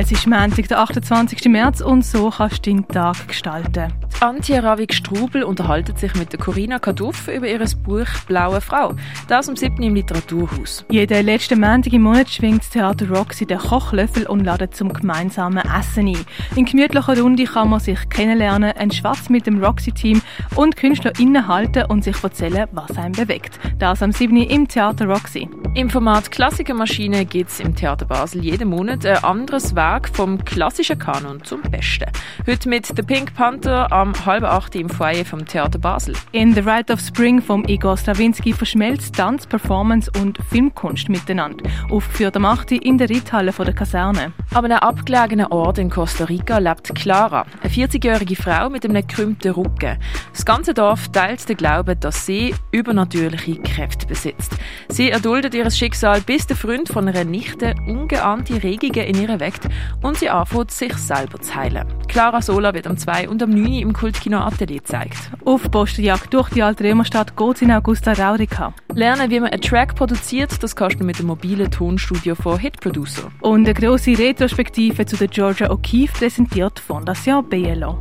Es ist Montag, der 28. März und so kannst du deinen Tag gestalten. Antje Ravik Strubel unterhalten sich mit der Corinna Kaduff über ihr Buch Blaue Frau. Das am 7. im Literaturhaus. Jeden letzten Montag im Monat schwingt das Theater Roxy den Kochlöffel und ladet zum gemeinsamen Essen ein. In gemütlicher Runde kann man sich kennenlernen, einen Schwatz mit dem Roxy-Team und KünstlerInnen halten und sich erzählen, was einen bewegt. Das am 7. im Theater Roxy. Im Format Klassikermaschine gibt es im Theater Basel jeden Monat ein anderes Werk vom klassischen Kanon zum Besten. Heute mit The Pink Panther am halb acht im Foyer vom Theater Basel. In The Rite of Spring vom Igor Stravinsky verschmelzt Tanz, Performance und Filmkunst miteinander. Aufgeführt am 8. in der Reithalle der Kaserne. An einem abgelegenen Ort in Costa Rica lebt Clara, eine 40-jährige Frau mit einem gekrümmten Rücken. Das ganze Dorf teilt den Glauben, dass sie übernatürliche Kräfte besitzt. Sie erduldet ihr Schicksal, bis der Freund von einer Nichte ungeahnte Regungen in ihr weckt und sie anfängt, sich selber zu heilen. Clara Sola wird am 2 und am 9 im Kultkino Atelier gezeigt. Auf Postenjagd durch die alte Römerstadt geht in Augusta Raurica. Lernen, wie man einen Track produziert, das kannst du mit dem mobilen Tonstudio von Hit Producer. Und eine grosse Retrospektive zu der Georgia O'Keeffe präsentiert Fondation BLO.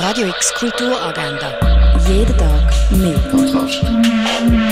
Radio X Kulturagenda. Jeden Tag mehr. Kontrast.